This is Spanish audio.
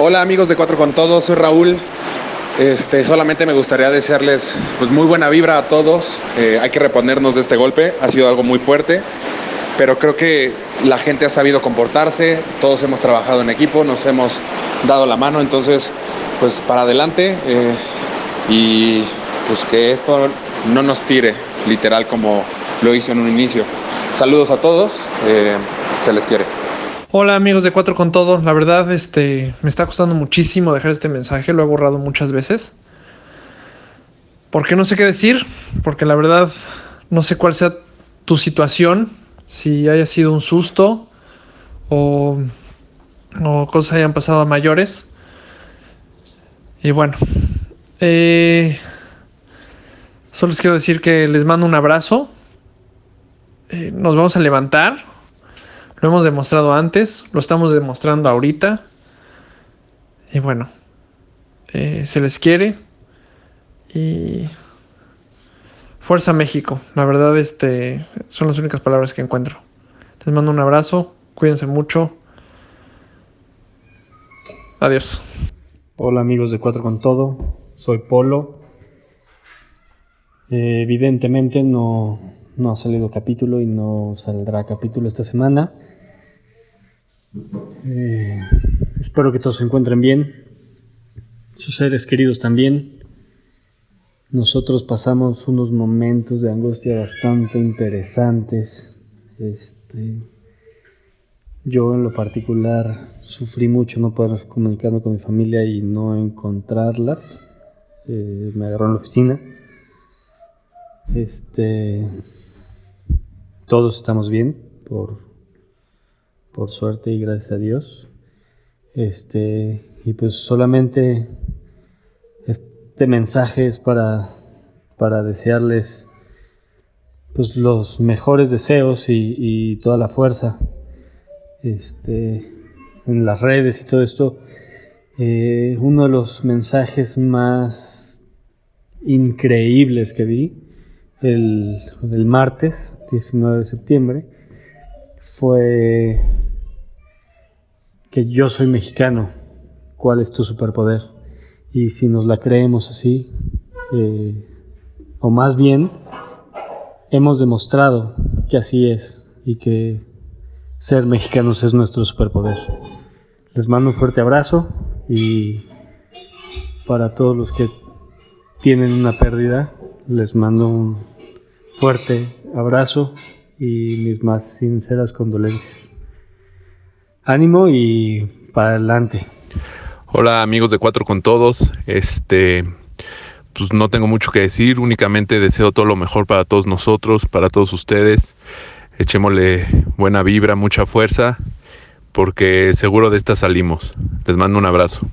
Hola amigos de Cuatro con Todos, soy Raúl. Este, solamente me gustaría desearles pues, muy buena vibra a todos. Eh, hay que reponernos de este golpe, ha sido algo muy fuerte, pero creo que la gente ha sabido comportarse, todos hemos trabajado en equipo, nos hemos dado la mano, entonces pues para adelante eh, y pues que esto no nos tire literal como lo hizo en un inicio. Saludos a todos, eh, se les quiere. Hola amigos de Cuatro con Todo, la verdad este me está costando muchísimo dejar este mensaje, lo he borrado muchas veces. Porque no sé qué decir, porque la verdad no sé cuál sea tu situación, si haya sido un susto o, o cosas hayan pasado a mayores. Y bueno, eh, solo les quiero decir que les mando un abrazo. Eh, nos vamos a levantar lo hemos demostrado antes, lo estamos demostrando ahorita. Y bueno, eh, se les quiere. Y Fuerza México. La verdad, este, son las únicas palabras que encuentro. Les mando un abrazo, cuídense mucho. Adiós. Hola amigos de Cuatro con Todo, soy Polo. Evidentemente no, no ha salido capítulo y no saldrá capítulo esta semana. Eh, espero que todos se encuentren bien, sus seres queridos también. Nosotros pasamos unos momentos de angustia bastante interesantes. Este, yo en lo particular sufrí mucho no poder comunicarme con mi familia y no encontrarlas. Eh, me agarró en la oficina. Este, todos estamos bien por por suerte y gracias a Dios. Este, y pues solamente este mensaje es para, para desearles pues los mejores deseos y, toda la fuerza este, en las redes y todo esto. Eh, uno de los mensajes más increíbles que vi el, el martes 19 de septiembre fue que yo soy mexicano, ¿cuál es tu superpoder? Y si nos la creemos así, eh, o más bien, hemos demostrado que así es y que ser mexicanos es nuestro superpoder. Les mando un fuerte abrazo y para todos los que tienen una pérdida, les mando un fuerte abrazo y mis más sinceras condolencias ánimo y para adelante. Hola amigos de Cuatro con Todos, este, pues no tengo mucho que decir, únicamente deseo todo lo mejor para todos nosotros, para todos ustedes. Echémosle buena vibra, mucha fuerza, porque seguro de esta salimos. Les mando un abrazo.